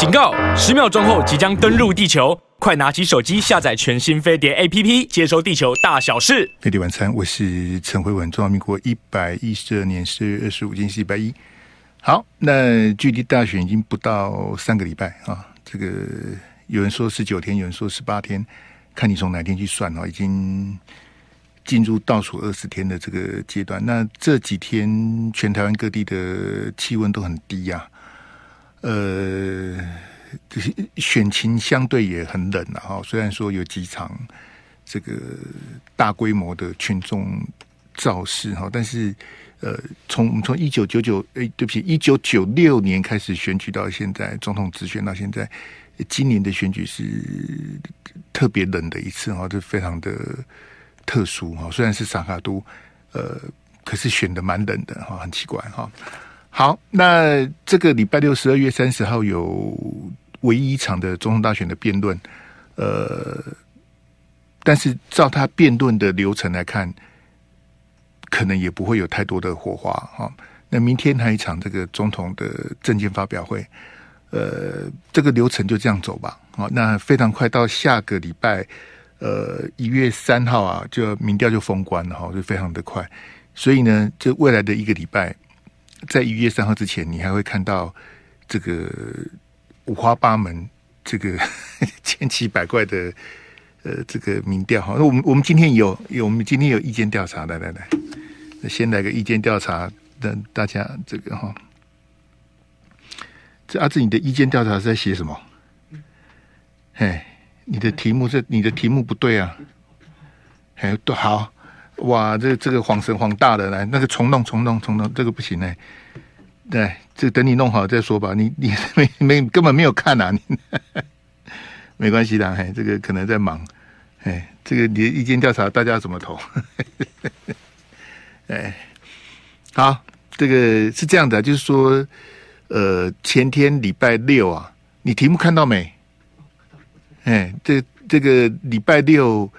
警告！十秒钟后即将登陆地球，快拿起手机下载全新飞碟 APP，接收地球大小事。飞碟晚餐，我是陈辉文。中华民国一百一十二年十月二十五，今天是礼拜一。好，那距离大选已经不到三个礼拜啊。这个有人说十九天，有人说十八天，看你从哪天去算啊，已经。进入倒数二十天的这个阶段，那这几天全台湾各地的气温都很低呀、啊，呃，选情相对也很冷啊。哈，虽然说有几场这个大规模的群众造势哈，但是呃，从我们从一九九九哎，对不起，一九九六年开始选举到现在，总统直选到现在，今年的选举是特别冷的一次哈，就非常的。特殊哈，虽然是萨卡都，呃，可是选的蛮冷的哈，很奇怪哈。好，那这个礼拜六十二月三十号有唯一一场的总统大选的辩论，呃，但是照他辩论的流程来看，可能也不会有太多的火花哈。那明天还有一场这个总统的政见发表会，呃，这个流程就这样走吧。好，那非常快到下个礼拜。呃，一月三号啊，就民调就封关了哈，就非常的快。所以呢，这未来的一个礼拜，在一月三号之前，你还会看到这个五花八门、这个 千奇百怪的呃这个民调哈。那我们我们今天有有我们今天有意见调查，来来来，先来个意见调查，让大家这个哈。这阿志，你的意见调查是在写什么？嘿。你的题目是你的题目不对啊！哎，都好哇，这这个晃神晃大的来，那个重弄重弄重弄，这个不行哎。对，这等你弄好再说吧。你你 没没根本没有看啊！你 没关系的，嘿，这个可能在忙。哎，这个你的意见调查大家怎么投？哎，好，这个是这样的，就是说，呃，前天礼拜六啊，你题目看到没？哎，这这个礼拜六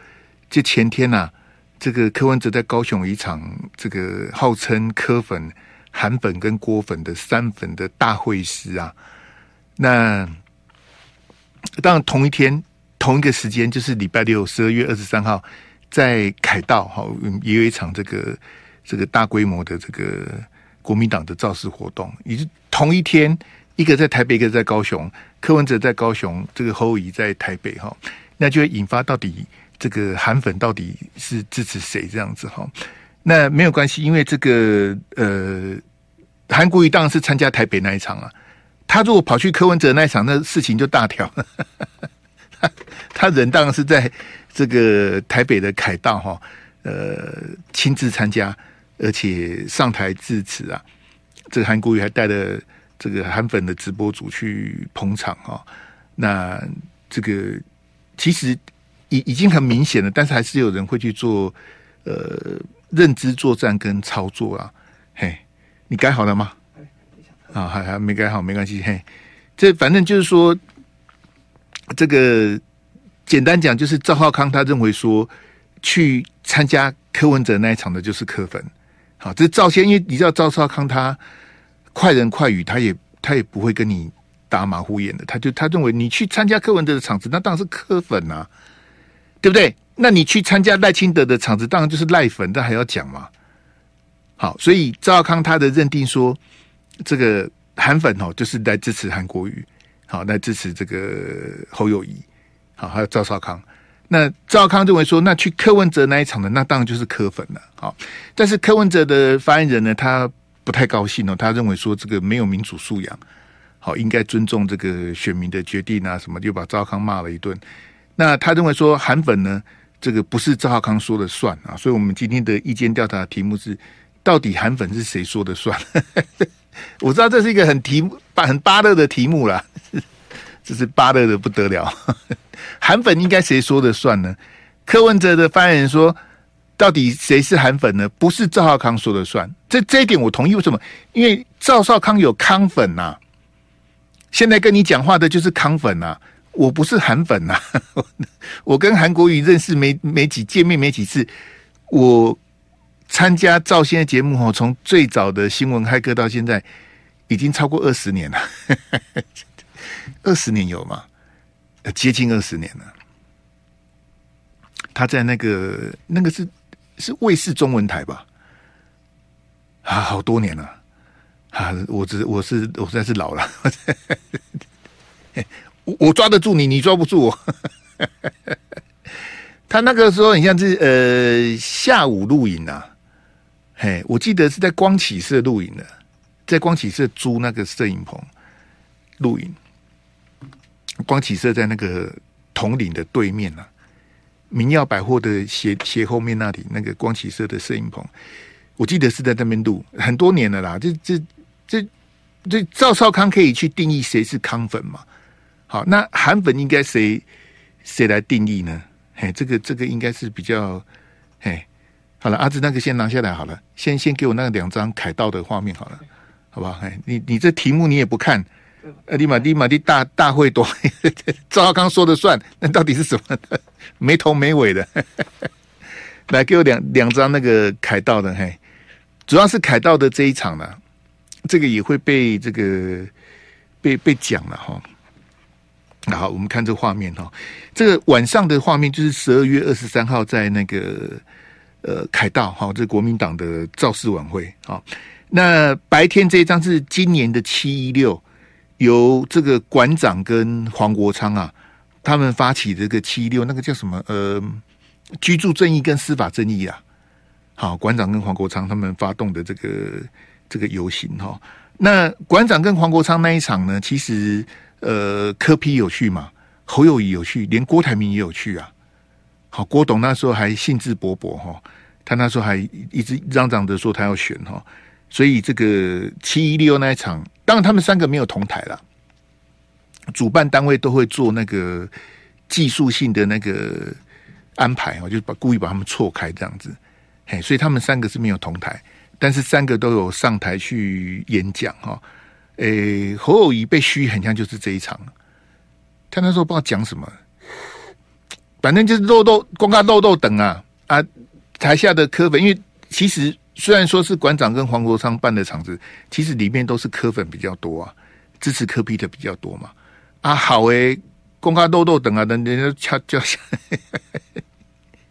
这前天呐、啊，这个柯文哲在高雄一场这个号称柯粉、韩粉跟郭粉的三粉的大会师啊。那当然同一天同一个时间，就是礼拜六十二月二十三号，在凯道哈也有一场这个这个大规模的这个国民党的造势活动，也是同一天。一个在台北，一个在高雄。柯文哲在高雄，这个侯友宜在台北哈，那就会引发到底这个韩粉到底是支持谁这样子哈？那没有关系，因为这个呃，韩国瑜当然是参加台北那一场啊。他如果跑去柯文哲那一场，那事情就大条。他人当然是在这个台北的凯道哈，呃，亲自参加，而且上台致辞啊。这个韩国瑜还带了。这个韩粉的直播主去捧场哈，那这个其实已已经很明显了，但是还是有人会去做呃认知作战跟操作啊。嘿，你改好了吗？啊，还还没改好，没关系。嘿，这反正就是说，这个简单讲就是赵浩康他认为说，去参加柯文哲那一场的就是柯粉。好，这是赵先，因为你知道赵少康他。快人快语，他也他也不会跟你打马虎眼的，他就他认为你去参加柯文哲的场子，那当然是柯粉呐、啊，对不对？那你去参加赖清德的场子，当然就是赖粉，但还要讲嘛。好，所以赵少康他的认定说，这个韩粉哦，就是来支持韩国瑜，好，来支持这个侯友宜，好，还有赵少康。那赵少康认为说，那去柯文哲那一场的，那当然就是柯粉了。好，但是柯文哲的发言人呢，他。不太高兴哦，他认为说这个没有民主素养，好，应该尊重这个选民的决定啊，什么就把赵少康骂了一顿。那他认为说韩粉呢，这个不是赵浩康说的算啊，所以我们今天的意见调查题目是，到底韩粉是谁说的算？我知道这是一个很题目很芭乐的题目啦，这是芭乐的不得了。韩粉应该谁说的算呢？柯文哲的发言人说。到底谁是韩粉呢？不是赵浩康说的算，这这一点我同意。为什么？因为赵少康有康粉呐、啊，现在跟你讲话的就是康粉呐、啊，我不是韩粉呐、啊。我跟韩国瑜认识没没几见面没几次，我参加赵先的节目哦，从最早的新闻骇客到现在，已经超过二十年了。二十年有吗？接近二十年了。他在那个那个是是卫视中文台吧？啊，好多年了啊！我只我是我实在是老了，我我抓得住你，你抓不住我。他那个时候很像是呃下午录影啊，嘿，我记得是在光启社录影的，在光启社租那个摄影棚录影。光启社在那个统领的对面啊，明耀百货的斜斜后面那里，那个光启社的摄影棚，我记得是在那边录很多年了啦。这这这这赵少康可以去定义谁是康粉嘛？好，那韩粉应该谁谁来定义呢？嘿，这个这个应该是比较嘿，好了，阿志那个先拿下来好了，先先给我那两张凯道的画面好了，好不好？哎，你你这题目你也不看，呃，立马立马的大大会多，赵刚说的算，那到底是什么的？没头没尾的，来给我两两张那个凯道的，嘿，主要是凯道的这一场呢，这个也会被这个被被讲了哈。好，我们看这个画面哈，这个晚上的画面就是十二月二十三号在那个呃凯道哈，这国民党的造势晚会啊。那白天这一张是今年的七一六，由这个馆长跟黄国昌啊，他们发起这个七一六，那个叫什么呃，居住正义跟司法正义啊。好，馆长跟黄国昌他们发动的这个这个游行哈。那馆长跟黄国昌那一场呢，其实。呃，柯 P 有去嘛？侯友宜有去，连郭台铭也有去啊。好，郭董那时候还兴致勃勃哈，他那时候还一直嚷嚷着说他要选哈，所以这个七一六那一场，当然他们三个没有同台了，主办单位都会做那个技术性的那个安排哦，就把故意把他们错开这样子，嘿，所以他们三个是没有同台，但是三个都有上台去演讲哈。诶、侯友宜被嘘，很像就是这一场。他那时候不知道讲什么，反正就是漏斗公开漏斗等啊啊！台下的科粉，因为其实虽然说是馆长跟黄国昌办的场子，其实里面都是科粉比较多啊，支持柯 P 的比较多嘛。啊，好诶，公开漏斗等啊，等人家敲叫下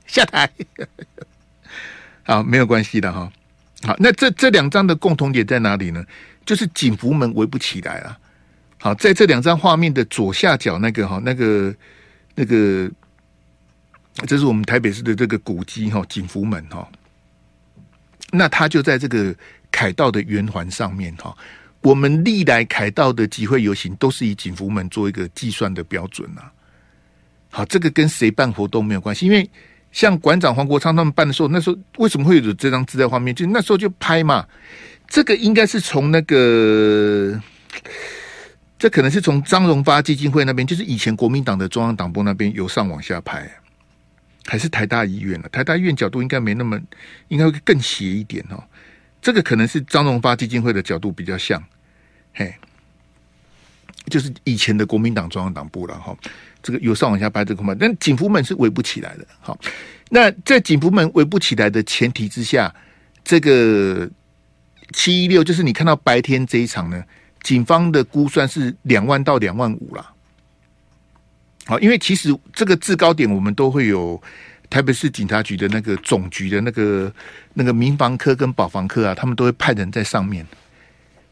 下台，好，没有关系的哈。好，那这这两张的共同点在哪里呢？就是景福门围不起来了。好，在这两张画面的左下角那个哈，那个那个，这是我们台北市的这个古迹哈，景福门哈。那它就在这个凯道的圆环上面哈。我们历来凯道的集会游行都是以景福门做一个计算的标准啊。好，这个跟谁办活动没有关系，因为像馆长黄国昌他们办的时候，那时候为什么会有这张自在画面？就那时候就拍嘛。这个应该是从那个，这可能是从张荣发基金会那边，就是以前国民党的中央党部那边由上往下拍，还是台大医院了？台大医院角度应该没那么，应该会更斜一点哦。这个可能是张荣发基金会的角度比较像，嘿，就是以前的国民党中央党部了哈。这个由上往下拍这个嘛，但景福门是围不起来的。好，那在景福门围不起来的前提之下，这个。七一六就是你看到白天这一场呢，警方的估算是两万到两万五啦。好，因为其实这个制高点我们都会有台北市警察局的那个总局的那个那个民防科跟保防科啊，他们都会派人在上面。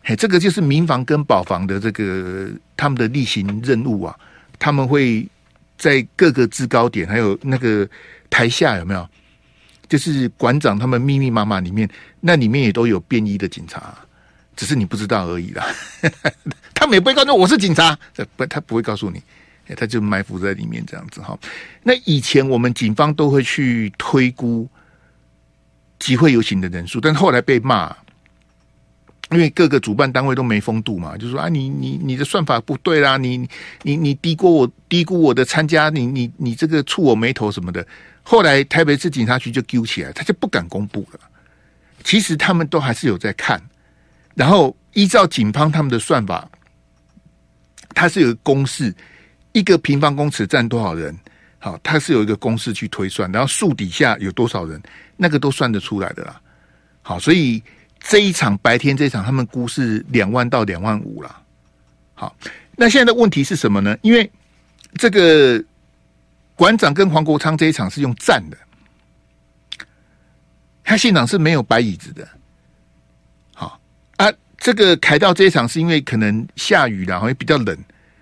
嘿，这个就是民防跟保防的这个他们的例行任务啊，他们会在各个制高点还有那个台下有没有？就是馆长他们密密麻麻里面，那里面也都有便衣的警察，只是你不知道而已啦。他们也不会告诉我是警察，不，他不会告诉你，他就埋伏在里面这样子哈。那以前我们警方都会去推估集会游行的人数，但后来被骂，因为各个主办单位都没风度嘛，就说啊，你你你的算法不对啦，你你你低估我低估我的参加，你你你这个触我眉头什么的。后来台北市警察局就揪起来，他就不敢公布了。其实他们都还是有在看，然后依照警方他们的算法，它是有公式，一个平方公尺占多少人，好，它是有一个公式去推算，然后树底下有多少人，那个都算得出来的啦。好，所以这一场白天这一场，他们估是两万到两万五啦。好，那现在的问题是什么呢？因为这个馆长跟黄国昌这一场是用站的，他现场是没有摆椅子的。好啊，这个凯道这一场是因为可能下雨了，好像比较冷。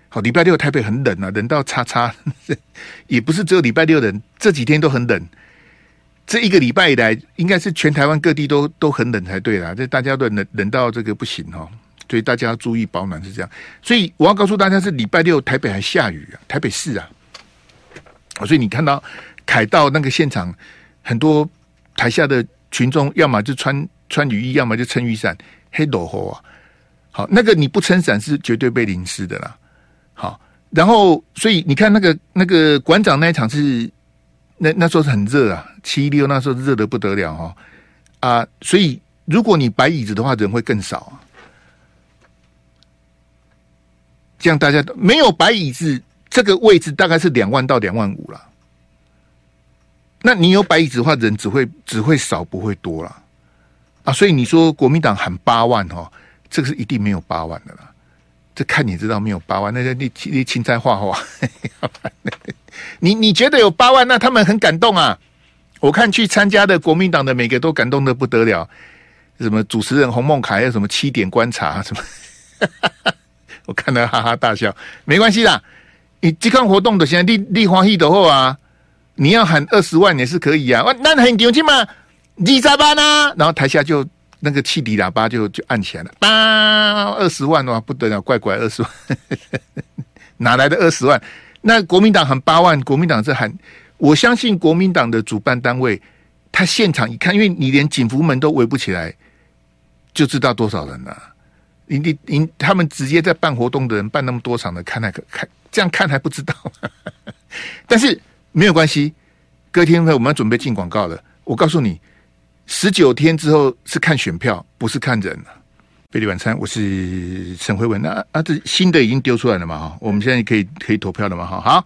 好，礼拜六台北很冷啊，冷到叉叉，也不是只有礼拜六冷，这几天都很冷。这一个礼拜以来，应该是全台湾各地都都很冷才对啦。这大家都冷冷到这个不行哈，所以大家要注意保暖是这样。所以我要告诉大家，是礼拜六台北还下雨啊，台北市啊。所以你看到凯道那个现场，很多台下的群众，要么就穿穿雨衣，要么就撑雨伞，黑落后啊。好，那个你不撑伞是绝对被淋湿的啦。好，然后所以你看那个那个馆长那一场是。那那时候是很热啊，七六那时候热的不得了哈啊，所以如果你摆椅子的话，人会更少啊。这样大家都没有摆椅子，这个位置大概是两万到两万五了。那你有摆椅子的话，人只会只会少不会多了啊。所以你说国民党喊八万哈，这个是一定没有八万的啦。这看你知道没有八万，那个你你青菜画画。你你觉得有八万，那他们很感动啊！我看去参加的国民党的每个都感动的不得了。什么主持人洪孟凯，有什么七点观察什么，我看到哈哈大笑。没关系啦，你这项活动的现在立立欢喜的货啊，你要喊二十万也是可以啊。那很牛气嘛，二十万啊！然后台下就那个汽笛喇叭就就按起来了，叭，二十万哇，不得了，怪怪二十万，哪来的二十万？那国民党喊八万，国民党是喊，我相信国民党的主办单位，他现场一看，因为你连警服门都围不起来，就知道多少人了。你你你，他们直接在办活动的人办那么多场的，看那个看这样看还不知道。但是没有关系，隔天我们要准备进广告了。我告诉你，十九天之后是看选票，不是看人。贝利晚餐，我是沈慧文。那啊，这新的已经丢出来了嘛？哈，我们现在可以可以投票了嘛？哈，好，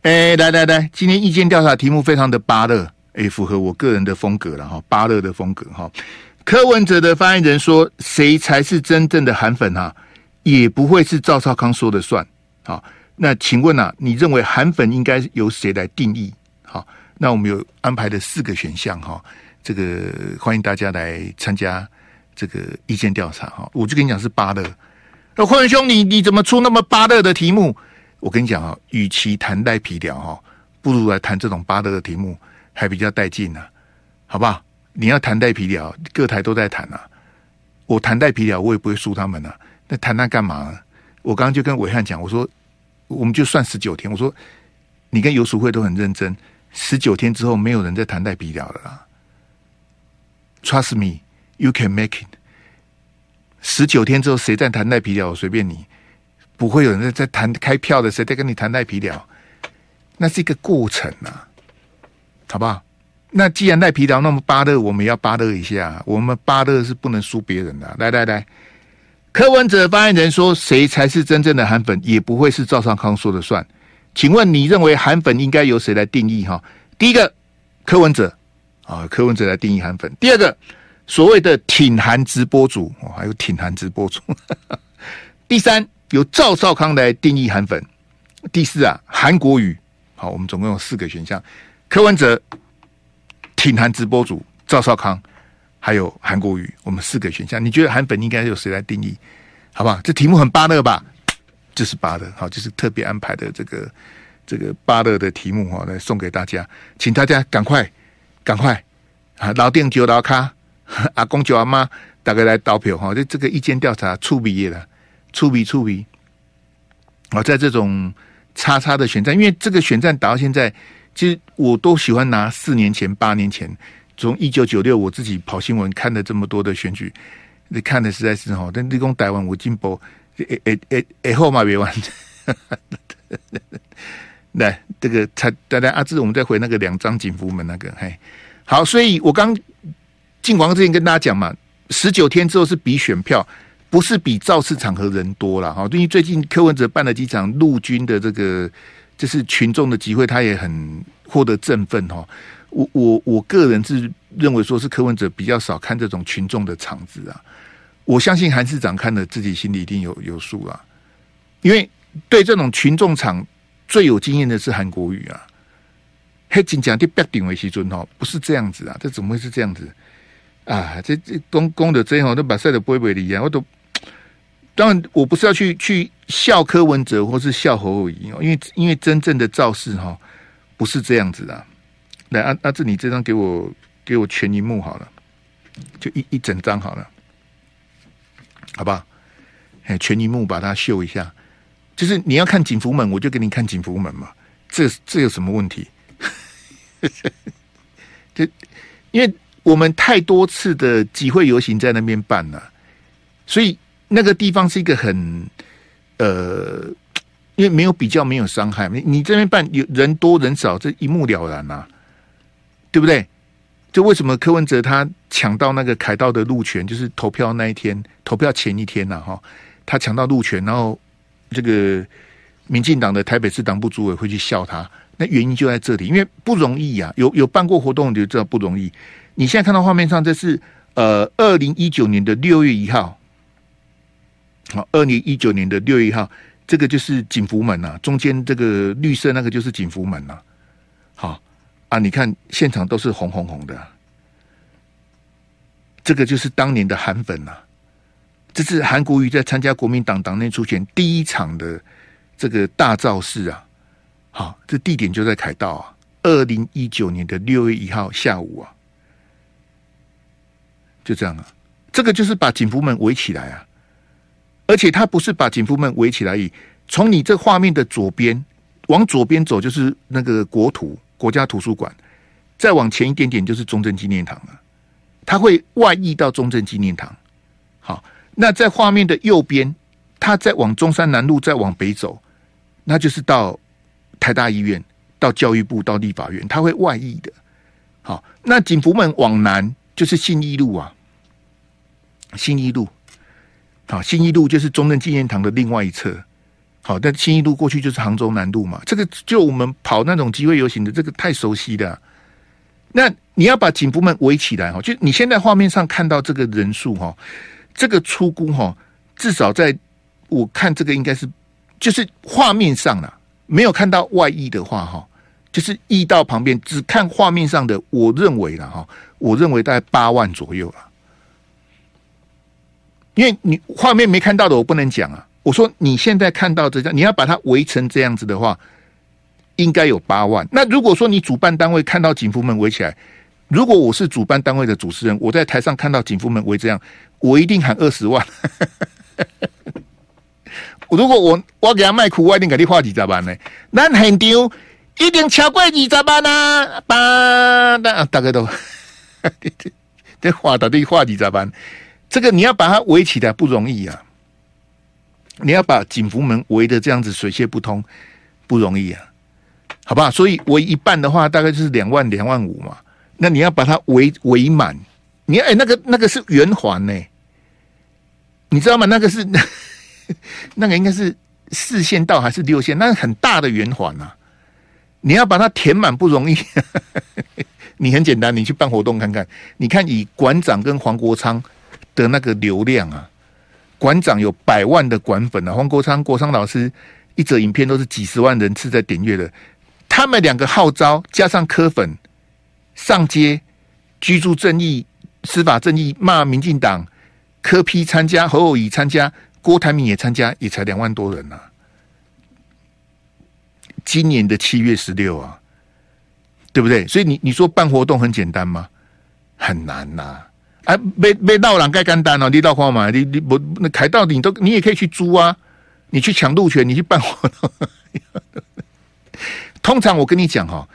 哎，来来来，今天意见调查题目非常的巴乐，哎，符合我个人的风格了哈，巴乐的风格哈。柯文哲的发言人说，谁才是真正的韩粉哈？也不会是赵少康说的算。好，那请问啊，你认为韩粉应该由谁来定义？好，那我们有安排的四个选项哈，这个欢迎大家来参加。这个意见调查哈，我就跟你讲是芭乐。那慧文兄，你你怎么出那么芭乐的题目？我跟你讲啊，与其谈赖皮聊哈，不如来谈这种芭乐的题目，还比较带劲呢，好不好？你要谈赖皮聊，各台都在谈啊。我谈赖皮聊，我也不会输他们呐。那谈那干嘛？我刚刚就跟伟汉讲，我说我们就算十九天，我说你跟游淑慧都很认真，十九天之后没有人在谈赖皮聊了啦。Trust me。You can make it。十九天之后，谁在谈赖皮聊？随便你，不会有人在在谈开票的，谁在跟你谈赖皮聊？那是一个过程啊，好不好？那既然赖皮聊那么芭乐，我们要芭乐一下。我们芭乐是不能输别人的。来来来，柯文哲发言人说：“谁才是真正的韩粉？也不会是赵尚康说了算。”请问你认为韩粉应该由谁来定义？哈，第一个柯文哲啊，柯文哲来定义韩粉。第二个。所谓的挺韩直播主，哦，还有挺韩直播主。第三，由赵少康来定义韩粉。第四啊，韩国语。好，我们总共有四个选项：柯文哲、挺韩直播主、赵少康，还有韩国语。我们四个选项，你觉得韩粉应该由谁来定义？好不好？这题目很巴乐吧？就是巴乐，好，就是特别安排的这个这个巴乐的题目哈，来送给大家，请大家赶快赶快啊，老店就老卡。阿公叫阿妈，大概来投票哈，就这个意见调查触笔了，触笔触笔。我在这种叉叉的选战，因为这个选战打到现在，其实我都喜欢拿四年前、八年前，从一九九六我自己跑新闻看了这么多的选举，你看的实在是哈，但立功台湾我进步，诶诶诶诶后嘛别完。来，这个才大家阿志，我们再回那个两张警服门那个，嘿，好，所以我刚。进广告之前跟大家讲嘛，十九天之后是比选票，不是比造势场合人多了哈。因为最近柯文哲办了几场陆军的这个，就是群众的集会，他也很获得振奋哈。我我我个人是认为说是柯文哲比较少看这种群众的场子啊。我相信韩市长看了自己心里一定有有数啊，因为对这种群众场最有经验的是韩国瑜啊。黑金讲的标顶为西尊哦，不是这样子啊，这怎么会是这样子啊？这这公公的这样都把赛的不会不会离啊，我都当然我不是要去去笑柯文哲或是笑侯友宜哦，因为因为真正的造势哈不是这样子的。来，阿阿志，你这张给我给我全荧幕好了，就一一整张好了，好吧？哎，全荧幕把它秀一下，就是你要看景福门，我就给你看景福门嘛。这这有什么问题？就因为我们太多次的集会游行在那边办了，所以那个地方是一个很呃，因为没有比较，没有伤害。你你这边办有人多人少，这一目了然呐、啊，对不对？就为什么柯文哲他抢到那个凯道的路权，就是投票那一天，投票前一天呐、哈，他抢到路权，然后这个民进党的台北市党部主委会去笑他。那原因就在这里，因为不容易呀、啊。有有办过活动，你就知道不容易。你现在看到画面上，这是呃，二零一九年的六月一号，好，二零一九年的六月一号，这个就是景福门呐、啊，中间这个绿色那个就是景福门呐、啊。好啊，你看现场都是红红红的，这个就是当年的韩粉呐、啊。这是韩国瑜在参加国民党党内初选第一场的这个大造势啊。好，这地点就在凯道啊，二零一九年的六月一号下午啊，就这样啊，这个就是把警服们围起来啊，而且他不是把警服们围起来以，从你这画面的左边往左边走就是那个国图国家图书馆，再往前一点点就是中正纪念堂了，他会外溢到中正纪念堂。好，那在画面的右边，它再往中山南路再往北走，那就是到。台大医院到教育部到立法院，它会外溢的。好，那景福门往南就是信义路啊，信义路。好，信义路就是中正纪念堂的另外一侧。好，但信义路过去就是杭州南路嘛。这个就我们跑那种集会游行的，这个太熟悉的。那你要把景福门围起来哈，就你现在画面上看到这个人数哈，这个出估哈，至少在我看这个应该是就是画面上了。没有看到外溢的话，哈，就是溢到旁边，只看画面上的，我认为了哈，我认为大概八万左右了。因为你画面没看到的，我不能讲啊。我说你现在看到这样，你要把它围成这样子的话，应该有八万。那如果说你主办单位看到景福门围起来，如果我是主办单位的主持人，我在台上看到景福门围这样，我一定喊二十万。如果我我给他卖苦，我一定给你花几十万呢？那很丢，一定超过二十万啊！吧，那大概都 这花到底花几十万？这个你要把它围起来不容易啊！你要把景福门围的这样子水泄不通不容易啊，好不好？所以围一半的话，大概就是两万两万五嘛。那你要把它围围满，你哎、那个那个是圆环呢，你知道吗？那个是。那个应该是四线道还是六线？那是很大的圆环啊！你要把它填满不容易。你很简单，你去办活动看看。你看以馆长跟黄国昌的那个流量啊，馆长有百万的馆粉啊，黄国昌国昌老师一则影片都是几十万人次在点阅的。他们两个号召加上柯粉上街，居住正义、司法正义骂民进党，柯批参加，侯友宜参加。郭台铭也参加，也才两万多人呐、啊。今年的七月十六啊，对不对？所以你你说办活动很简单吗？很难呐、啊！啊，被被闹人盖干单哦，你到话嘛，你你不那凯道你都你也可以去租啊，你去抢路权，你去办活动。通常我跟你讲哈，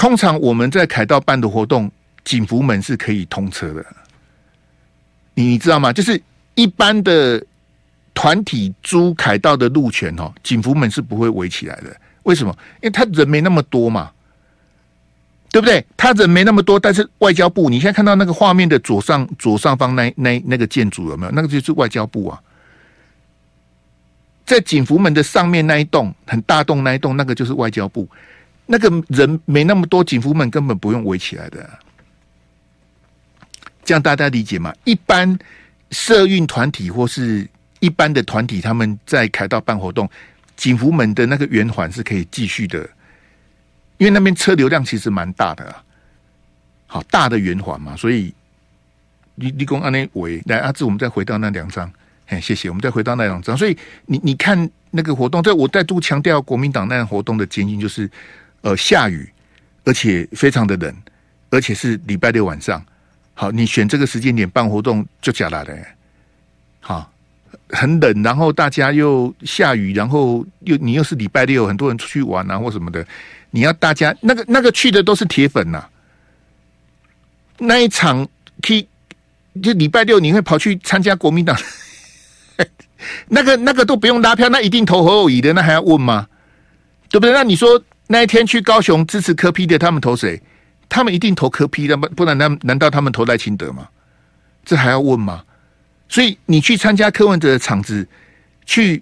通常我们在凯道办的活动，景福门是可以通车的。你知道吗？就是一般的。团体租凯道的路权哦，景福门是不会围起来的。为什么？因为他人没那么多嘛，对不对？他人没那么多，但是外交部，你现在看到那个画面的左上左上方那那那个建筑有没有？那个就是外交部啊。在景福门的上面那一栋很大栋那一栋，那个就是外交部。那个人没那么多，警服门根本不用围起来的。这样大家理解吗？一般社运团体或是。一般的团体他们在凯道办活动，警服门的那个圆环是可以继续的，因为那边车流量其实蛮大的啊。好大的圆环嘛，所以你你讲安内维来阿志，我们再回到那两张，哎，谢谢，我们再回到那两张。所以你你看那个活动，在我再度强调，国民党那样活动的艰辛就是，呃，下雨，而且非常的冷，而且是礼拜六晚上。好，你选这个时间点办活动就假了的，好，很冷，然后大家又下雨，然后又你又是礼拜六，很多人出去玩啊或什么的，你要大家那个那个去的都是铁粉呐、那一场，去就礼拜六你会跑去参加国民党，那个那个都不用拉票，那一定投侯友宜的，那还要问吗？对不对？那你说那一天去高雄支持柯 P 的，他们投谁？他们一定投柯 P 的，不不然难难道他们投赖清德吗？这还要问吗？所以你去参加柯文哲的场子，去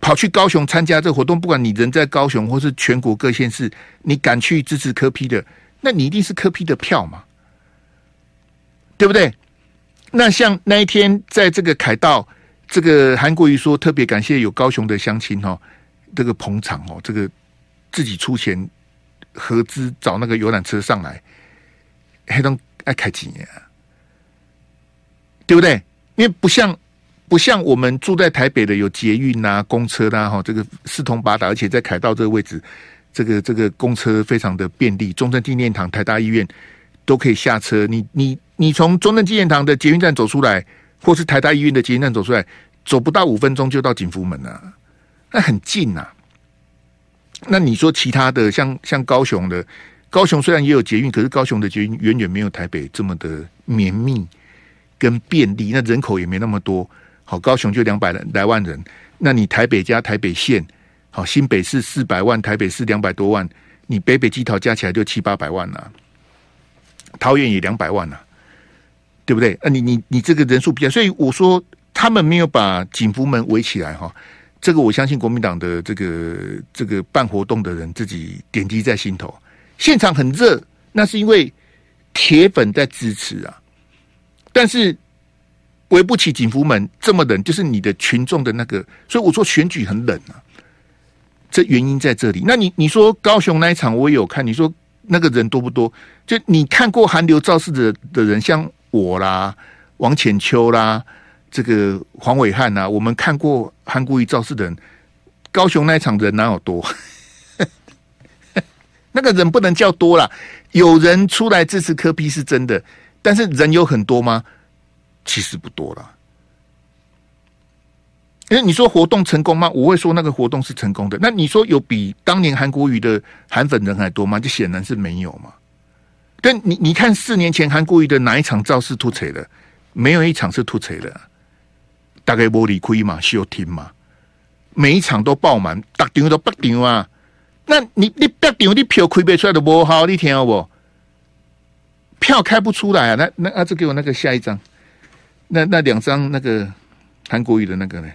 跑去高雄参加这个活动，不管你人在高雄或是全国各县市，你敢去支持柯 P 的？那你一定是柯 P 的票嘛，对不对？那像那一天在这个凯道，这个韩国瑜说特别感谢有高雄的乡亲哦，这个捧场哦，这个自己出钱合资找那个游览车上来，还能爱开几年啊，对不对？因为不像不像我们住在台北的有捷运啊、公车啦，哈，这个四通八达，而且在凯道这个位置。这个这个公车非常的便利，中正纪念堂、台大医院都可以下车。你你你从中正纪念堂的捷运站走出来，或是台大医院的捷运站走出来，走不到五分钟就到景福门了，那很近呐、啊。那你说其他的像像高雄的，高雄虽然也有捷运，可是高雄的捷运远远没有台北这么的绵密跟便利，那人口也没那么多。好，高雄就两百来万人，那你台北加台北县。好，新北市四百万，台北市两百多万，你北北基桃加起来就七八百万了，桃园也两百万了，对不对？啊，你你你这个人数比较，所以我说他们没有把景福门围起来哈，这个我相信国民党的这个这个办活动的人自己点滴在心头。现场很热，那是因为铁粉在支持啊，但是围不起警服门这么冷，就是你的群众的那个，所以我说选举很冷啊。这原因在这里。那你你说高雄那一场我也有看，你说那个人多不多？就你看过韩流造势的的人，像我啦、王浅秋啦、这个黄伟汉呐，我们看过韩国瑜造势的人，高雄那一场人哪有多？那个人不能叫多啦，有人出来支持柯 P 是真的，但是人有很多吗？其实不多了。因为你说活动成功吗？我会说那个活动是成功的。那你说有比当年韩国瑜的韩粉人还多吗？就显然是没有嘛。但你你看四年前韩国瑜的哪一场造势突锤的？没有一场是突锤的，大概玻璃亏嘛，休听嘛，每一场都爆满，大场都爆场啊。那你你爆场，你票开不出来的不好，你听好不？票开不出来啊？那那阿志给我那个下一张，那那两张那个韩国语的那个呢？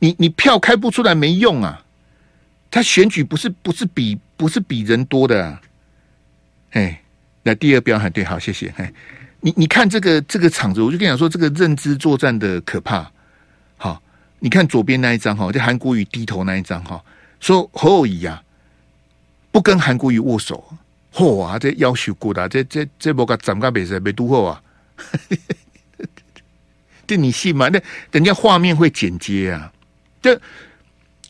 你你票开不出来没用啊！他选举不是不是比不是比人多的啊！哎，那第二标还对，好谢谢。哎，你你看这个这个场子，我就跟你讲说，这个认知作战的可怕。好，你看左边那一张哈，就韩国瑜低头那一张哈，说侯友宜啊，不跟韩国瑜握手，嚯啊，这夭寿骨的，这这这波个长个比赛没读好啊！这你信吗？那人家画面会剪接啊。这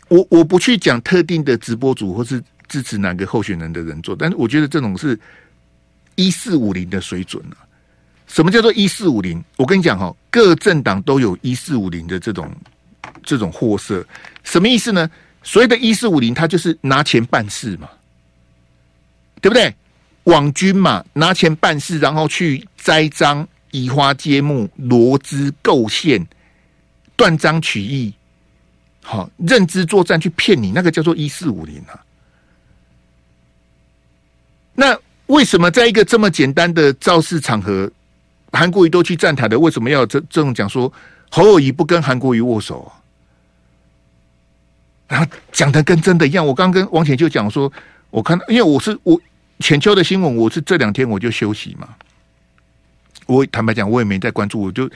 我我不去讲特定的直播组或是支持哪个候选人的人做，但是我觉得这种是一四五零的水准啊。什么叫做一四五零？我跟你讲哈，各政党都有一四五零的这种这种货色，什么意思呢？所谓的一四五零，他就是拿钱办事嘛，对不对？网军嘛，拿钱办事，然后去栽赃、移花接木、罗织构陷、断章取义。好，认知作战去骗你，那个叫做一四五零啊。那为什么在一个这么简单的造势场合，韩国瑜都去站台的，为什么要这这种讲说侯友宜不跟韩国瑜握手啊？然后讲的跟真的一样。我刚跟王浅秋讲说，我看，因为我是我浅秋的新闻，我是这两天我就休息嘛。我坦白讲，我也没在关注，我就。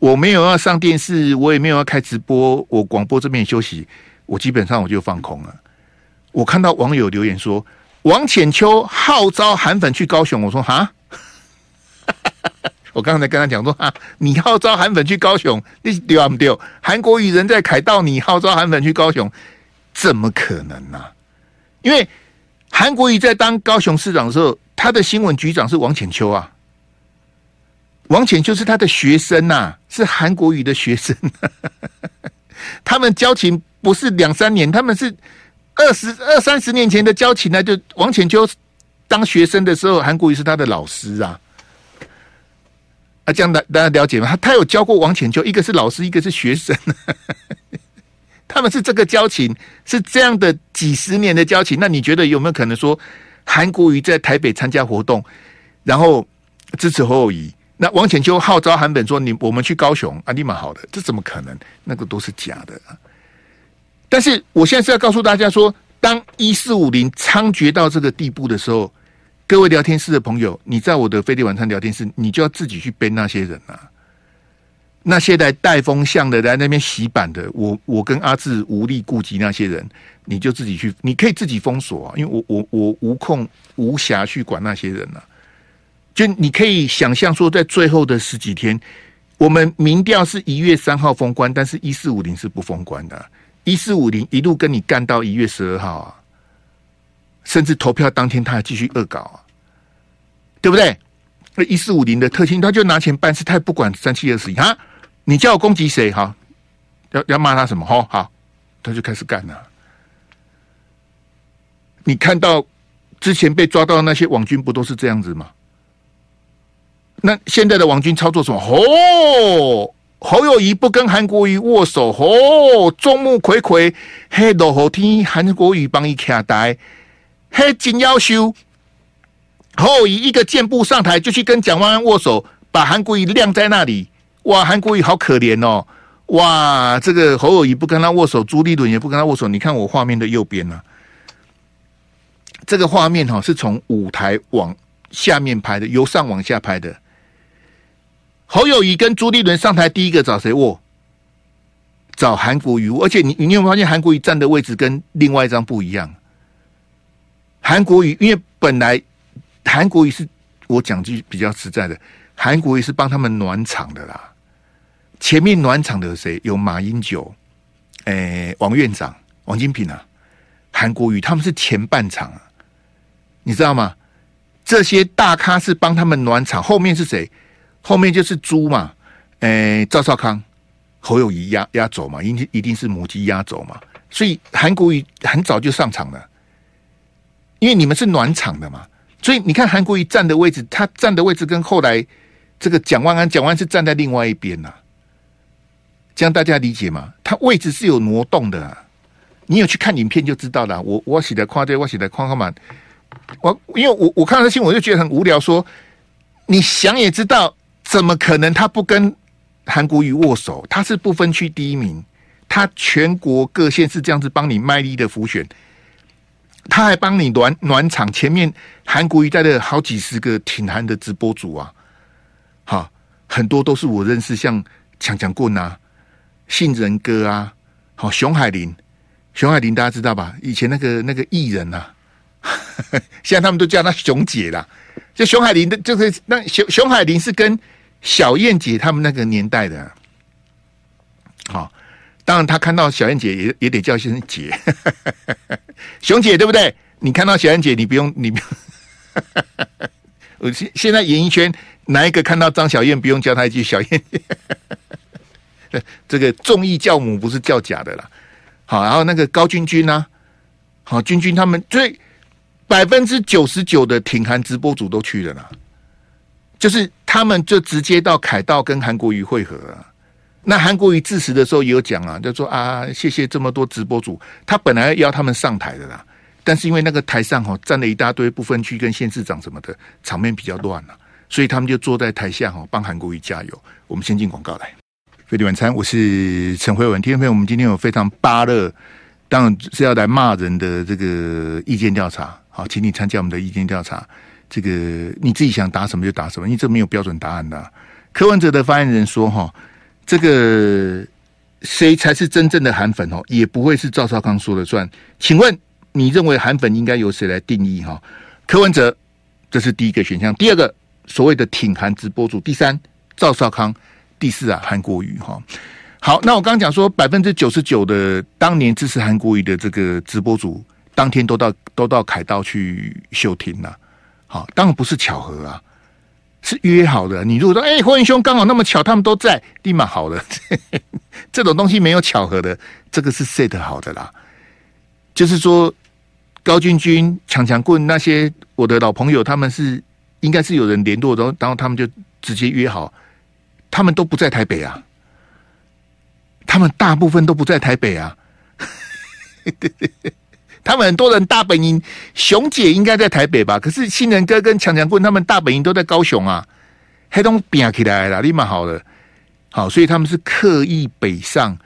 我没有要上电视，我也没有要开直播，我广播这边休息，我基本上我就放空了。我看到网友留言说，王浅秋号召韩粉去高雄，我说哈，我刚才跟他讲说 啊，你号召韩粉去高雄，你丢不丢？韩国瑜人在凯道，你号召韩粉去高雄，怎么可能呢、啊？因为韩国瑜在当高雄市长的时候，他的新闻局长是王浅秋啊。王浅秋是他的学生呐、啊，是韩国瑜的学生。他们交情不是两三年，他们是二十二三十年前的交情呢。就王浅秋当学生的时候，韩国瑜是他的老师啊。啊，这样大大家了解吗？他他有教过王浅秋，一个是老师，一个是学生。他们是这个交情，是这样的几十年的交情。那你觉得有没有可能说，韩国瑜在台北参加活动，然后支持侯友宜？那王浅秋号召韩本说：“你我们去高雄啊，立马好的，这怎么可能？那个都是假的。”但是我现在是要告诉大家说，当一四五零猖獗到这个地步的时候，各位聊天室的朋友，你在我的飞碟晚餐聊天室，你就要自己去编那些人啊，那些来带风向的，来那边洗版的，我我跟阿志无力顾及那些人，你就自己去，你可以自己封锁啊，因为我我我无空无暇去管那些人啊。就你可以想象说，在最后的十几天，我们民调是一月三号封关，但是一四五零是不封关的，一四五零一路跟你干到一月十二号啊，甚至投票当天他还继续恶搞啊，对不对？那一四五零的特性，他就拿钱办事，他也不管三七二十一哈，你叫我攻击谁哈？要要骂他什么？好，好，他就开始干了。你看到之前被抓到的那些网军，不都是这样子吗？那现在的网军操作什么？哦，侯友宜不跟韩国瑜握手，哦，众目睽睽，嘿，落后天韩国瑜帮伊卡呆，嘿，真夭寿。侯友谊一个箭步上台就去跟蒋万安握手，把韩国瑜晾在那里。哇，韩国瑜好可怜哦！哇，这个侯友谊不跟他握手，朱立伦也不跟他握手。你看我画面的右边啊，这个画面哈是从舞台往下面拍的，由上往下拍的。侯友谊跟朱立伦上台，第一个找谁握？找韩国瑜。而且你你有没有发现韩国瑜站的位置跟另外一张不一样？韩国瑜因为本来韩国瑜是我讲句比较实在的，韩国瑜是帮他们暖场的啦。前面暖场的谁？有马英九，诶、王院长、王金平啊，韩国瑜他们是前半场啊，你知道吗？这些大咖是帮他们暖场，后面是谁？后面就是猪嘛，诶、赵少康、侯友谊压压轴嘛，一定一定是母鸡压轴嘛，所以韩国瑜很早就上场了，因为你们是暖场的嘛，所以你看韩国瑜站的位置，他站的位置跟后来这个蒋万安，蒋万安是站在另外一边呐、啊，这样大家理解吗？他位置是有挪动的、啊，你有去看影片就知道了。我我写的夸对，我写的夸夸嘛，我因为我我看到新闻我就觉得很无聊，说你想也知道。怎么可能他不跟韩国瑜握手？他是不分区第一名，他全国各县市这样子帮你卖力的辅选，他还帮你暖暖场。前面韩国一带的好几十个挺韩的直播主啊，哈，很多都是我认识，像强强棍啊、杏仁哥啊，好熊海林，熊海林大家知道吧？以前那个那个艺人啊，现在他们都叫他熊姐啦。就熊海林的，就是那熊熊海林是跟。小燕姐他们那个年代的，好，当然他看到小燕姐也也得叫一声姐，熊姐对不对？你看到小燕姐，你不用你不用，我现现在演艺圈哪一个看到张小燕不用叫她一句小燕？这个综艺教母不是叫假的啦。好，然后那个高君君啊，好君君他们最百分之九十九的挺韩直播主都去了啦。就是他们就直接到凯道跟韩国瑜会合啊。那韩国瑜致辞的时候也有讲啊，就说啊，谢谢这么多直播主，他本来要他们上台的啦，但是因为那个台上哈站了一大堆不分区跟县市长什么的，场面比较乱了，所以他们就坐在台下哈帮韩国瑜加油。我们先进广告来，飞碟晚餐，我是陈慧文。听众朋友，我们今天有非常巴乐，当然是要来骂人的这个意见调查，好，请你参加我们的意见调查。这个你自己想答什么就答什么，因为这没有标准答案的啊。柯文哲的发言人说：“哈，这个谁才是真正的韩粉哦？也不会是赵少康说了算。请问你认为韩粉应该由谁来定义？哈，柯文哲，这是第一个选项。第二个，所谓的挺韩直播主。第三，赵少康。第四啊，韩国瑜哈。好，那我刚刚讲说，百分之九十九的当年支持韩国瑜的这个直播主，当天都到都到凯道去休庭了。好，当然不是巧合啊。是约好的。你如果说，哎、欸，火元兄刚好那么巧，他们都在，立马好了。这种东西没有巧合的，这个是 set 好的啦。就是说，高君君、强强棍那些我的老朋友，他们是应该是有人联络，然后然后他们就直接约好，他们都不在台北啊。他们大部分都不在台北啊。对对他们很多人大本营，熊姐应该在台北吧？可是新人哥跟强强棍他们大本营都在高雄啊，黑东变起来了，立马好了，好，所以他们是刻意北上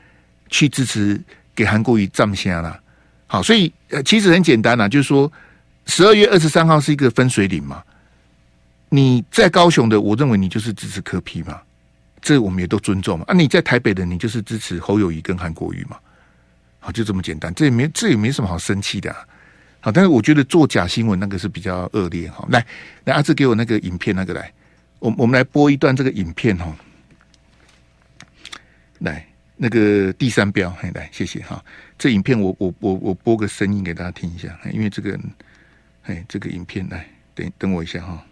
去支持给韩国瑜站下了，好，所以呃，其实很简单啊，就是说十二月二十三号是一个分水岭嘛，你在高雄的，我认为你就是支持柯 P 嘛，这我们也都尊重嘛，啊，你在台北的，你就是支持侯友谊跟韩国瑜嘛。好，就这么简单，这也没这也没什么好生气的，好，但是我觉得做假新闻那个是比较恶劣。好，来，来阿志给我那个影片那个来，我我们来播一段这个影片哈。来，那个第三标，来，谢谢哈。这影片我我我我播个声音给大家听一下，因为这个，哎，这个影片来，等等我一下哈。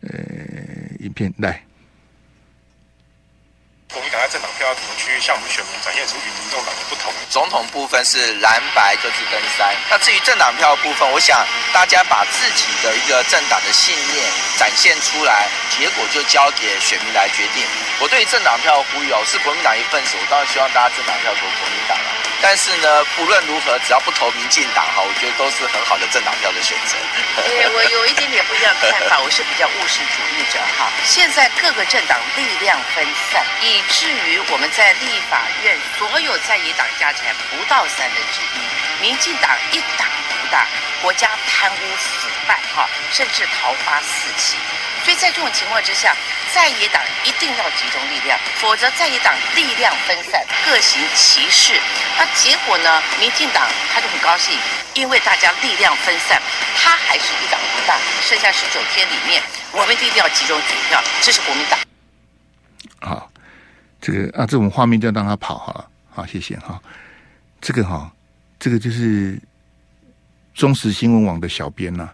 呃，影片来。国民党在政党票要怎么去向我们选民？总统部分是蓝白各自登山。那至于政党票部分，我想大家把自己的一个政党的信念展现出来，结果就交给选民来决定。我对于政党票呼吁哦，是国民党一份子，我当然希望大家政党票投国民党了。但是呢，不论如何，只要不投民进党哈，我觉得都是很好的政党票的选择。对，我有一点点不一样的看法，我是比较务实主义者哈。现在各个政党力量分散，以至于我们在立法院所有在野党加起来不到三分之一，民进党一党独大，国家贪污腐败哈，甚至桃花四起。所以在这种情况之下，在野党一定要集中力量，否则在野党力量分散，各行其事。那结果呢？民进党他就很高兴，因为大家力量分散，他还是一党独大。剩下十九天里面，我们一定要集中选票，这是国民党。好，这个啊，这种画面就让他跑好了。好，谢谢哈。这个哈，这个就是中实新闻网的小编呐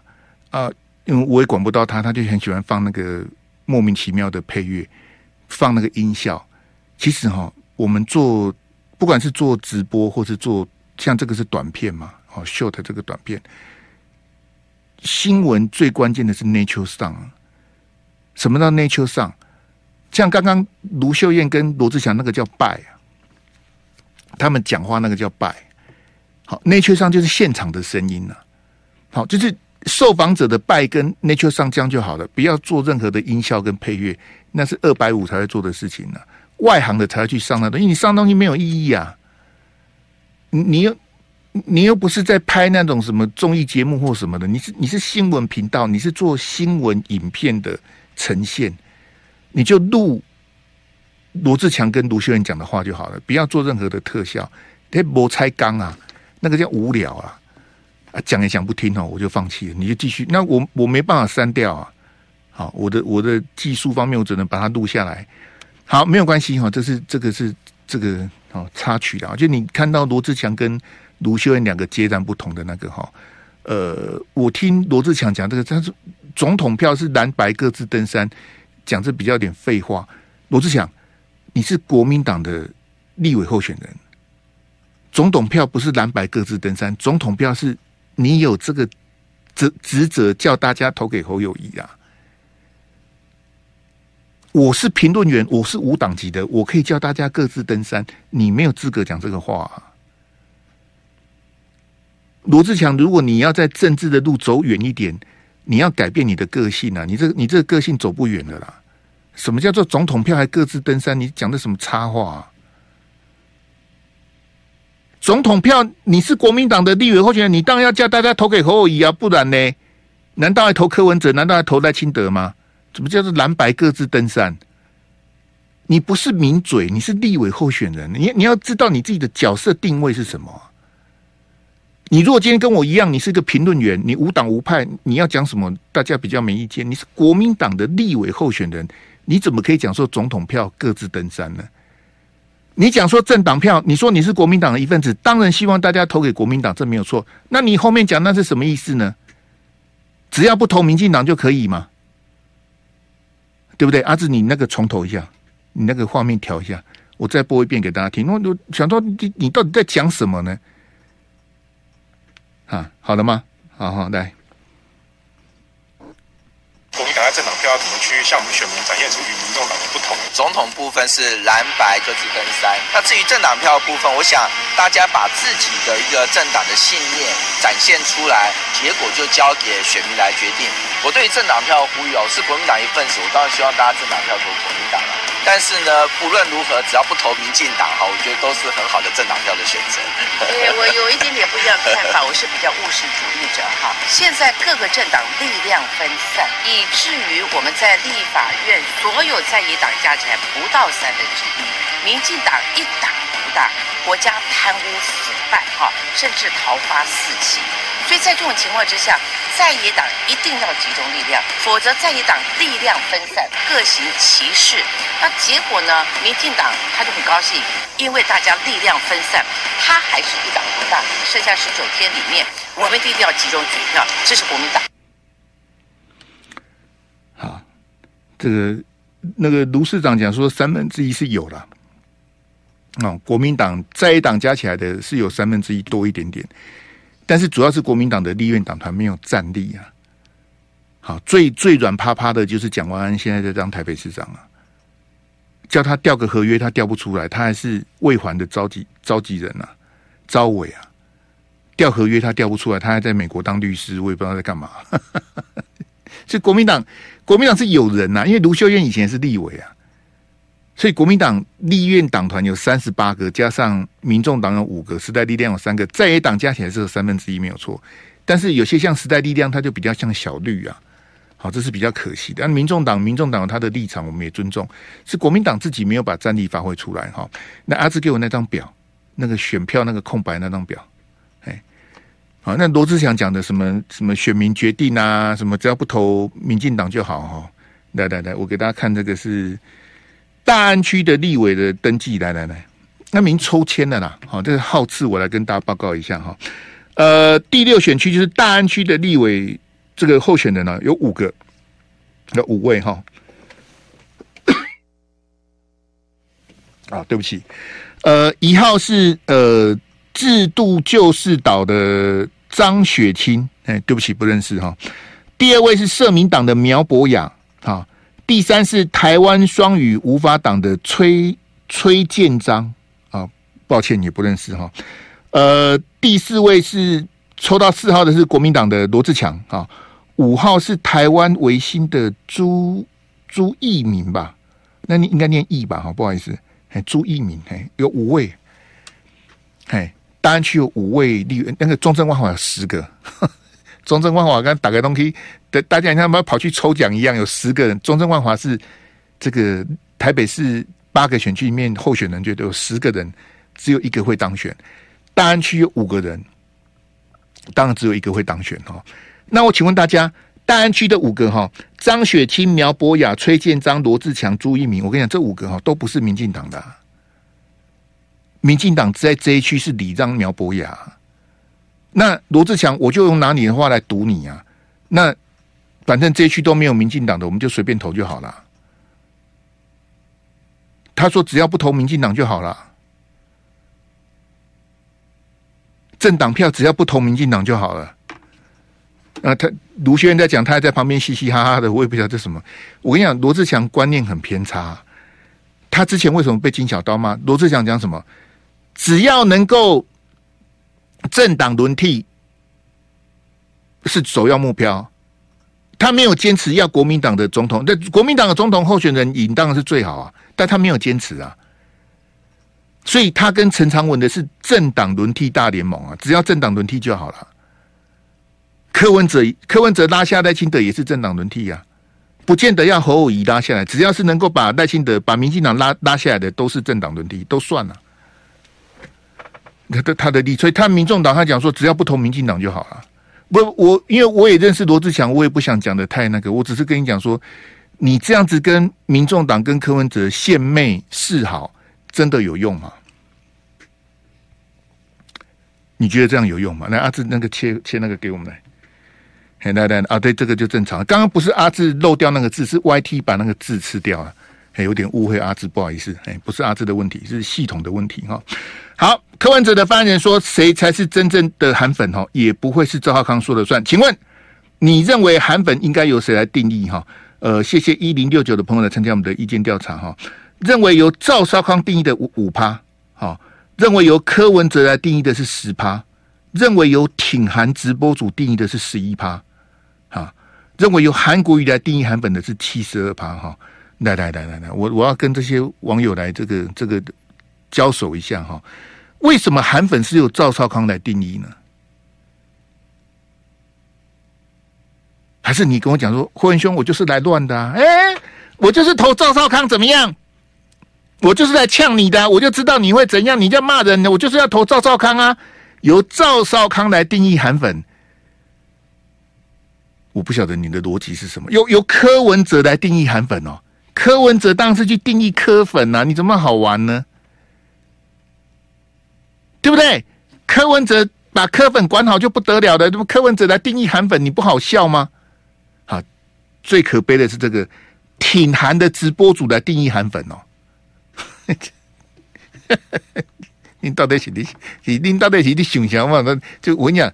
啊，因为我也管不到他，他就很喜欢放那个莫名其妙的配乐，放那个音效。其实哈，我们做。不管是做直播，或是做像这个是短片嘛，哦，short 这个短片，新闻最关键的是 nature sound。什么叫 nature sound？像刚刚卢秀燕跟罗志祥那个叫拜啊，他们讲话那个叫拜。好，nature sound 就是现场的声音呐。好，就是受访者的拜跟 nature sound 这样就好了，不要做任何的音效跟配乐，那是二百五才会做的事情呢。外行的才会去上那东西，你上东西没有意义啊！你又你又不是在拍那种什么综艺节目或什么的，你是你是新闻频道，你是做新闻影片的呈现，你就录罗志强跟卢秀燕讲的话就好了，不要做任何的特效。哎，没拆缸啊，那个叫无聊啊！啊，讲也讲不听哦，我就放弃了，你就继续。那我我没办法删掉啊！好，我的我的技术方面，我只能把它录下来。好，没有关系哈，这是这个是这个哦插曲的，就你看到罗志强跟卢秀燕两个截然不同的那个哈，呃，我听罗志强讲这个，他是总统票是蓝白各自登山，讲这比较点废话。罗志强，你是国民党的立委候选人，总统票不是蓝白各自登山，总统票是你有这个职职责叫大家投给侯友宜啊。我是评论员，我是无党籍的，我可以叫大家各自登山。你没有资格讲这个话啊。罗志强，如果你要在政治的路走远一点，你要改变你的个性啊！你这你这个个性走不远了啦。什么叫做总统票还各自登山？你讲的什么插话啊？总统票，你是国民党的立委候选人，你当然要叫大家投给侯友宜啊，不然呢？难道还投柯文哲？难道还投赖清德吗？怎么叫做蓝白各自登山？你不是名嘴，你是立委候选人，你你要知道你自己的角色定位是什么。你如果今天跟我一样，你是个评论员，你无党无派，你要讲什么，大家比较没意见。你是国民党的立委候选人，你怎么可以讲说总统票各自登山呢？你讲说政党票，你说你是国民党的一份子，当然希望大家投给国民党，这没有错。那你后面讲那是什么意思呢？只要不投民进党就可以吗？对不对？阿志，你那个重投一下，你那个画面调一下，我再播一遍给大家听。我我想说，你你到底在讲什么呢？啊，好了吗？好好来。国民党在政党票要怎么去向我们选民展现出与民众党的不同？总统部分是蓝白各自登山。那至于政党票的部分，我想大家把自己的一个政党的信念展现出来，结果就交给选民来决定。我对于政党票的呼吁哦，是国民党一份子，我当然希望大家政党票投国民党了。但是呢，不论如何，只要不投民进党哈，我觉得都是很好的政党票的选择。对，我有一点点不一样的看法，我是比较务实主义者哈。现在各个政党力量分散，以至于我们在立法院所有在野党加起来不到三分之一，民进党一党独大，国家贪污腐败哈，甚至桃花四起。所以在这种情况之下，在野党一定要集中力量，否则在野党力量分散，各行其事。那结果呢？民进党他就很高兴，因为大家力量分散，他还是一党独大。剩下十九天里面，我们一定要集中选票，这是国民党。好，这个那个卢市长讲说三分之一是有了，哦，国民党在野党加起来的是有三分之一多一点点。但是主要是国民党的立院党团没有战力啊！好，最最软趴趴的就是蒋万安，现在在当台北市长啊，叫他调个合约，他调不出来，他还是未还的召集召集人啊，召委啊，调合约他调不出来，他还在美国当律师，我也不知道在干嘛。所以国民党国民党是有人呐、啊，因为卢秀燕以前是立委啊。所以国民党立院党团有三十八个，加上民众党有五个，时代力量有三个，在野党加起来是有三分之一没有错。但是有些像时代力量，它就比较像小绿啊，好，这是比较可惜的。但民众党，民众党有他的立场，我们也尊重。是国民党自己没有把战力发挥出来哈。那阿志给我那张表，那个选票那个空白那张表，哎，好，那罗志祥讲的什么什么选民决定啊，什么只要不投民进党就好哈。来来来，我给大家看这个是。大安区的立委的登记，来来来，那名抽签的啦，好，这个号次我来跟大家报告一下哈。呃，第六选区就是大安区的立委，这个候选人呢有五个，有五位哈。啊，对不起，呃，一号是呃制度救世岛的张雪清，哎，对不起，不认识哈。第二位是社民党的苗博雅，第三是台湾双语无法党的崔崔建章啊，抱歉也不认识哈。呃，第四位是抽到四号的是国民党的罗志强啊，五号是台湾维新的朱朱义民吧？那你应该念义吧？哈，不好意思，哎，朱义民，哎，有五位，哎，当然区有五位立，那个中正万华有十个。中正万华刚打个东西，的大家像不要跑去抽奖一样，有十个人。中正万华是这个台北市八个选区里面候选人，觉得有十个人，只有一个会当选。大安区有五个人，当然只有一个会当选哈。那我请问大家，大安区的五个哈，张雪清、苗博雅、崔建章、罗志强、朱一鸣，我跟你讲，这五个哈都不是民进党的。民进党在这一区是李章苗博雅。那罗志强，我就用拿你的话来堵你啊！那反正这一区都没有民进党的，我们就随便投就好了。他说只要不投民进党就好了，政党票只要不投民进党就好了。啊，他卢学员在讲，他还在旁边嘻嘻哈哈的，我也不知道这什么。我跟你讲，罗志强观念很偏差。他之前为什么被金小刀骂？罗志强讲什么？只要能够。政党轮替是首要目标，他没有坚持要国民党的总统，那国民党的总统候选人赢当是最好啊，但他没有坚持啊，所以他跟陈长文的是政党轮替大联盟啊，只要政党轮替就好了。柯文哲柯文哲拉下赖清德也是政党轮替啊，不见得要侯友宜拉下来，只要是能够把赖清德、把民进党拉拉下来的，都是政党轮替，都算了。他的他的理所以他民众党他讲说，只要不投民进党就好了。不，我因为我也认识罗志祥，我也不想讲的太那个，我只是跟你讲说，你这样子跟民众党跟柯文哲献媚示好，真的有用吗？你觉得这样有用吗？来，阿志那个切切那个给我们来。嘿，来来啊，对，这个就正常。刚刚不是阿志漏掉那个字，是 YT 把那个字吃掉了。嘿，有点误会阿志，不好意思。嘿，不是阿志的问题，是系统的问题哈。好，柯文哲的发言人说，谁才是真正的韩粉？哈，也不会是赵少康说了算。请问，你认为韩粉应该由谁来定义？哈，呃，谢谢一零六九的朋友来参加我们的意见调查。哈，认为由赵少康定义的五五趴，好，认为由柯文哲来定义的是十趴，认为由挺韩直播主定义的是十一趴。啊，认为由韩国瑜来定义韩粉的是七十二趴哈，来来来来来，我我要跟这些网友来这个这个交手一下哈，为什么韩粉是由赵少康来定义呢？还是你跟我讲说，霍文兄，我就是来乱的，啊，哎，我就是投赵少康怎么样？我就是来呛你的，我就知道你会怎样，你就骂人的，我就是要投赵少康啊，由赵少康来定义韩粉。我不晓得你的逻辑是什么？由由柯文哲来定义韩粉哦，柯文哲当时去定义柯粉啊，你怎么好玩呢？对不对？柯文哲把柯粉管好就不得了的，那么柯文哲来定义韩粉，你不好笑吗？好，最可悲的是这个挺韩的直播主来定义韩粉哦，你到底是你你你到底是你想想嘛？那就我跟你讲。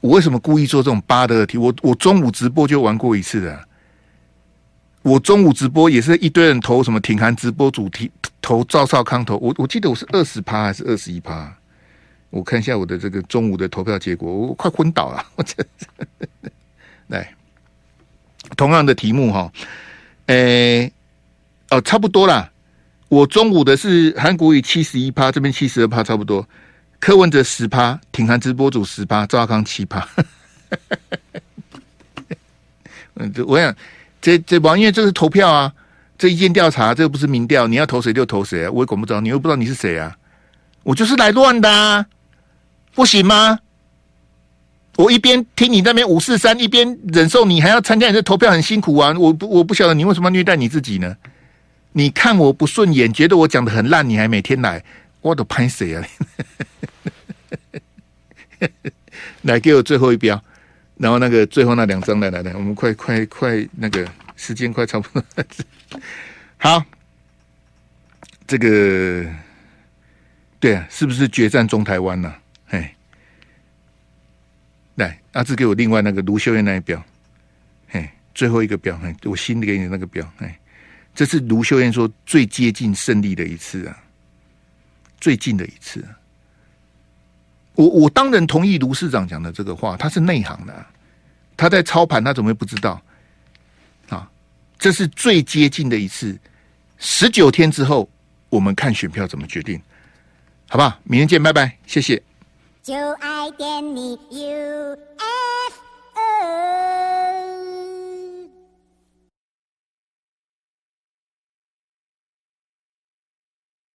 我为什么故意做这种八的题？我我中午直播就玩过一次的。我中午直播也是一堆人投什么挺韩直播主题投赵少康投我我记得我是二十趴还是二十一趴？我看一下我的这个中午的投票结果，我快昏倒了。我这来同样的题目哈，诶哦差不多啦。我中午的是韩国瑜七十一趴，这边七十二趴差不多。柯文哲十趴，挺韩直播主十趴，赵少康七趴。嗯，我想这这王因为这是投票啊，这意见调查，这个不是民调，你要投谁就投谁啊，我也管不着，你又不知道你是谁啊，我就是来乱的，啊，不行吗？我一边听你那边五四三，一边忍受你，还要参加你的投票，很辛苦啊！我不我不晓得你为什么要虐待你自己呢？你看我不顺眼，觉得我讲的很烂，你还每天来，我都拍谁啊？来，给我最后一标，然后那个最后那两张，来来来，我们快快快，那个时间快差不多。好，这个对啊，是不是决战中台湾呢？哎，来，阿志给我另外那个卢秀燕那一表，哎，最后一个表，哎，我新的给你那个表，哎，这是卢秀燕说最接近胜利的一次啊，最近的一次。我我当然同意卢市长讲的这个话，他是内行的，他在操盘，他怎么会不知道？啊，这是最接近的一次，十九天之后，我们看选票怎么决定，好不好？明天见，拜拜，谢谢。就爱点你 UFO。